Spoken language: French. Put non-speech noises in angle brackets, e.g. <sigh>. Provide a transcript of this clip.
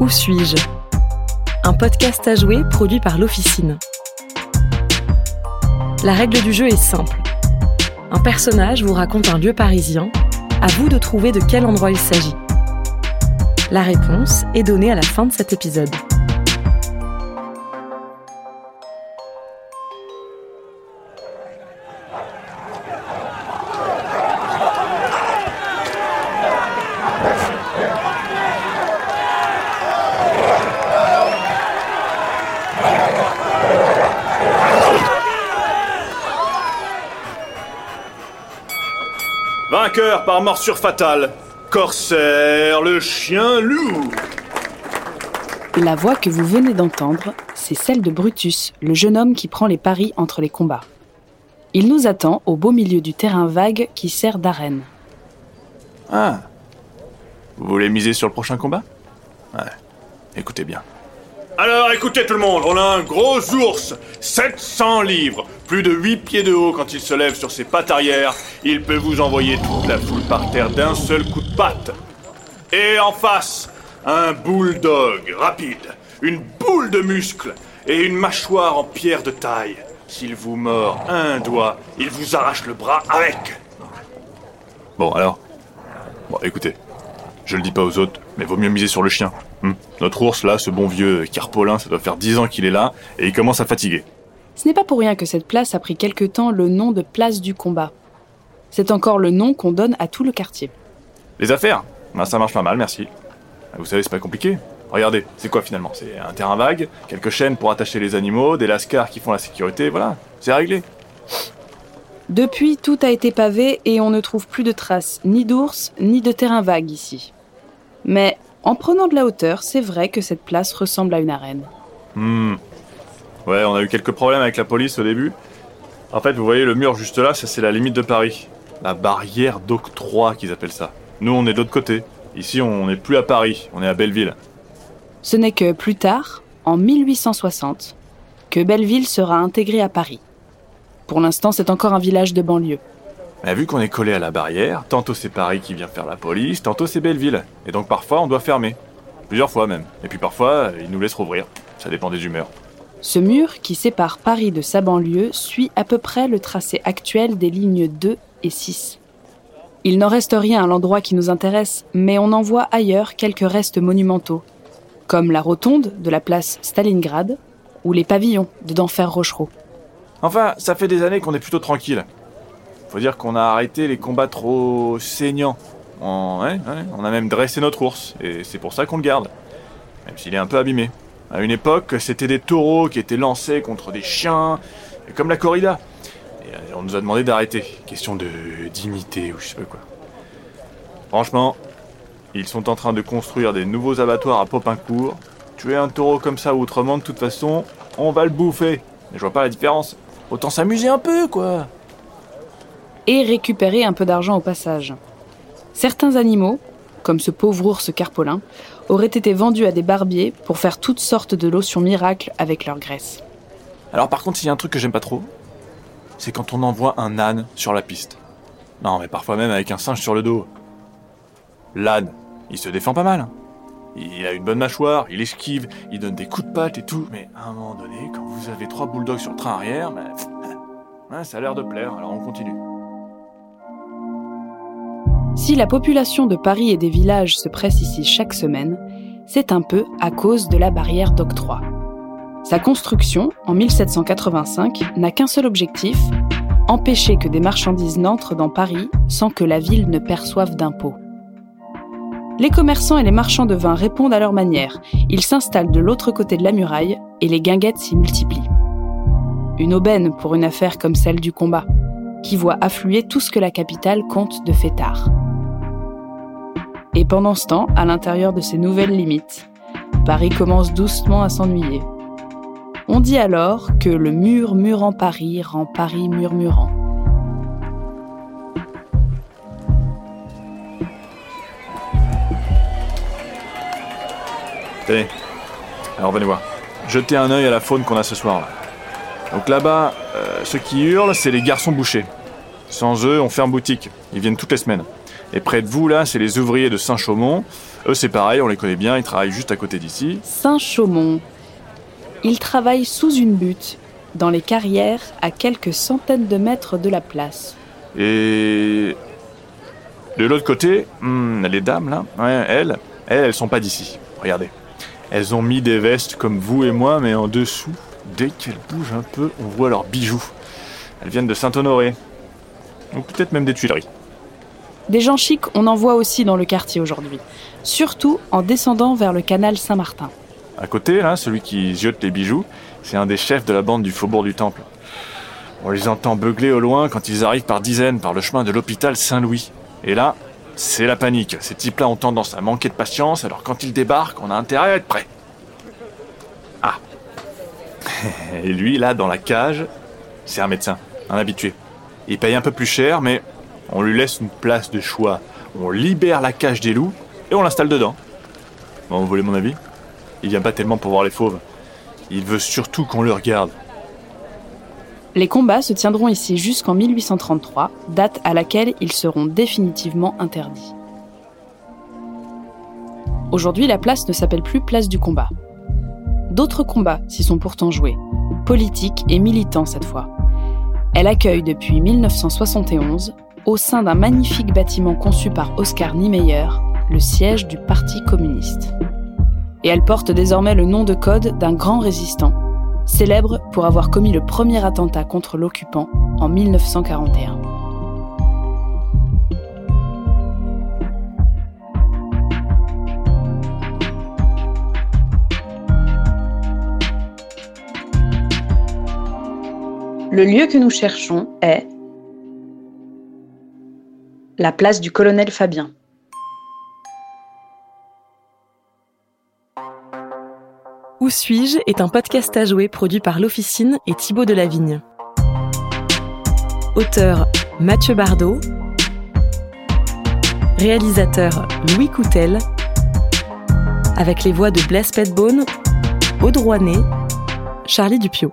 Où suis-je? Un podcast à jouer produit par l'Officine. La règle du jeu est simple. Un personnage vous raconte un lieu parisien, à vous de trouver de quel endroit il s'agit. La réponse est donnée à la fin de cet épisode. Vainqueur par morsure fatale, Corsaire, le chien loup. La voix que vous venez d'entendre, c'est celle de Brutus, le jeune homme qui prend les paris entre les combats. Il nous attend au beau milieu du terrain vague qui sert d'arène. Ah. Vous voulez miser sur le prochain combat? Ouais. Écoutez bien. Alors écoutez tout le monde, on a un gros ours, 700 livres, plus de 8 pieds de haut quand il se lève sur ses pattes arrière, il peut vous envoyer toute la foule par terre d'un seul coup de patte. Et en face, un bulldog rapide, une boule de muscles et une mâchoire en pierre de taille. S'il vous mord un doigt, il vous arrache le bras avec. Bon alors, bon écoutez, je le dis pas aux autres, mais vaut mieux miser sur le chien. Hmm. Notre ours, là, ce bon vieux Carpolin, ça doit faire 10 ans qu'il est là, et il commence à fatiguer. Ce n'est pas pour rien que cette place a pris quelque temps le nom de place du combat. C'est encore le nom qu'on donne à tout le quartier. Les affaires? Ben, Ça marche pas mal, merci. Vous savez, c'est pas compliqué. Regardez, c'est quoi finalement? C'est un terrain vague, quelques chaînes pour attacher les animaux, des lascars qui font la sécurité, voilà, c'est réglé. Depuis, tout a été pavé et on ne trouve plus de traces ni d'ours ni de terrain vague ici. Mais en prenant de la hauteur, c'est vrai que cette place ressemble à une arène. Hmm. Ouais, on a eu quelques problèmes avec la police au début. En fait, vous voyez le mur juste là, ça c'est la limite de Paris. La barrière d'octroi qu'ils appellent ça. Nous, on est de l'autre côté. Ici, on n'est plus à Paris, on est à Belleville. Ce n'est que plus tard, en 1860, que Belleville sera intégrée à Paris. Pour l'instant, c'est encore un village de banlieue. Mais vu qu'on est collé à la barrière, tantôt c'est Paris qui vient faire la police, tantôt c'est Belleville. Et donc parfois on doit fermer. Plusieurs fois même. Et puis parfois, ils nous laissent rouvrir. Ça dépend des humeurs. Ce mur qui sépare Paris de sa banlieue suit à peu près le tracé actuel des lignes 2 et 6. Il n'en reste rien à l'endroit qui nous intéresse, mais on en voit ailleurs quelques restes monumentaux, comme la rotonde de la place Stalingrad ou les pavillons de d'Enfer Rochereau. Enfin, ça fait des années qu'on est plutôt tranquille. Faut dire qu'on a arrêté les combats trop saignants. On, a même dressé notre ours, et c'est pour ça qu'on le garde. Même s'il est un peu abîmé. À une époque, c'était des taureaux qui étaient lancés contre des chiens, comme la corrida. Et euh, on nous a demandé d'arrêter. Question de dignité ou je sais pas quoi. Franchement, ils sont en train de construire des nouveaux abattoirs à Popincourt. Tuer un taureau comme ça ou autrement, de toute façon, on va le bouffer. Mais je vois pas la différence. Autant s'amuser un peu, quoi et récupérer un peu d'argent au passage. Certains animaux, comme ce pauvre ours carpolin, auraient été vendus à des barbiers pour faire toutes sortes de lotions miracles avec leur graisse. Alors par contre, s'il y a un truc que j'aime pas trop, c'est quand on envoie un âne sur la piste. Non, mais parfois même avec un singe sur le dos. L'âne, il se défend pas mal. hein. Il a une bonne mâchoire, il esquive, il donne des coups de patte et tout, mais à un moment donné, quand vous avez trois bulldogs sur le train arrière, ben, ouais, <tsk> ça a l'air de plaire, alors on continue. Si la population de Paris et des villages se presse ici chaque semaine, c'est un peu à cause de la barrière d'octroi. Sa construction, en 1785, n'a qu'un seul objectif, empêcher que des marchandises n'entrent dans Paris sans que la ville ne perçoive d'impôts. Les commerçants et les marchands de vin répondent à leur manière. Ils s'installent de l'autre côté de la muraille et les guinguettes s'y multiplient. Une aubaine pour une affaire comme celle du combat, qui voit affluer tout ce que la capitale compte de fêtards. Et pendant ce temps, à l'intérieur de ces nouvelles limites, Paris commence doucement à s'ennuyer. On dit alors que le murmurant Paris rend Paris murmurant. Tenez, alors venez voir. Jetez un œil à la faune qu'on a ce soir. Donc là-bas, euh, ceux qui hurlent, c'est les garçons bouchers. Sans eux, on ferme boutique. Ils viennent toutes les semaines. Et près de vous, là, c'est les ouvriers de Saint-Chaumont. Eux, c'est pareil, on les connaît bien, ils travaillent juste à côté d'ici. Saint-Chaumont. Ils travaillent sous une butte, dans les carrières, à quelques centaines de mètres de la place. Et de l'autre côté, hmm, les dames là, elles, elles, elles sont pas d'ici. Regardez. Elles ont mis des vestes comme vous et moi, mais en dessous, dès qu'elles bougent un peu, on voit leurs bijoux. Elles viennent de Saint-Honoré. Ou peut-être même des Tuileries. Des gens chics, on en voit aussi dans le quartier aujourd'hui. Surtout en descendant vers le canal Saint-Martin. À côté, là, celui qui jette les bijoux, c'est un des chefs de la bande du Faubourg du Temple. On les entend beugler au loin quand ils arrivent par dizaines par le chemin de l'hôpital Saint-Louis. Et là, c'est la panique. Ces types-là ont tendance à manquer de patience, alors quand ils débarquent, on a intérêt à être prêt. Ah. <laughs> Et lui, là, dans la cage, c'est un médecin, un habitué. Il paye un peu plus cher, mais on lui laisse une place de choix. On libère la cage des loups et on l'installe dedans. Vous voulez mon avis? Il vient pas tellement pour voir les fauves. Il veut surtout qu'on le regarde. Les combats se tiendront ici jusqu'en 1833, date à laquelle ils seront définitivement interdits. Aujourd'hui, la place ne s'appelle plus place du combat. D'autres combats s'y sont pourtant joués, politiques et militants cette fois. Elle accueille depuis 1971, au sein d'un magnifique bâtiment conçu par Oscar Niemeyer, le siège du Parti communiste. Et elle porte désormais le nom de code d'un grand résistant, célèbre pour avoir commis le premier attentat contre l'occupant en 1941. Le lieu que nous cherchons est la place du colonel Fabien. Où suis-je est un podcast à jouer produit par l'Officine et Thibaut Delavigne. Auteur Mathieu Bardot. Réalisateur Louis Coutel. Avec les voix de Blaise Petbone, Rouanet, Charlie Dupio.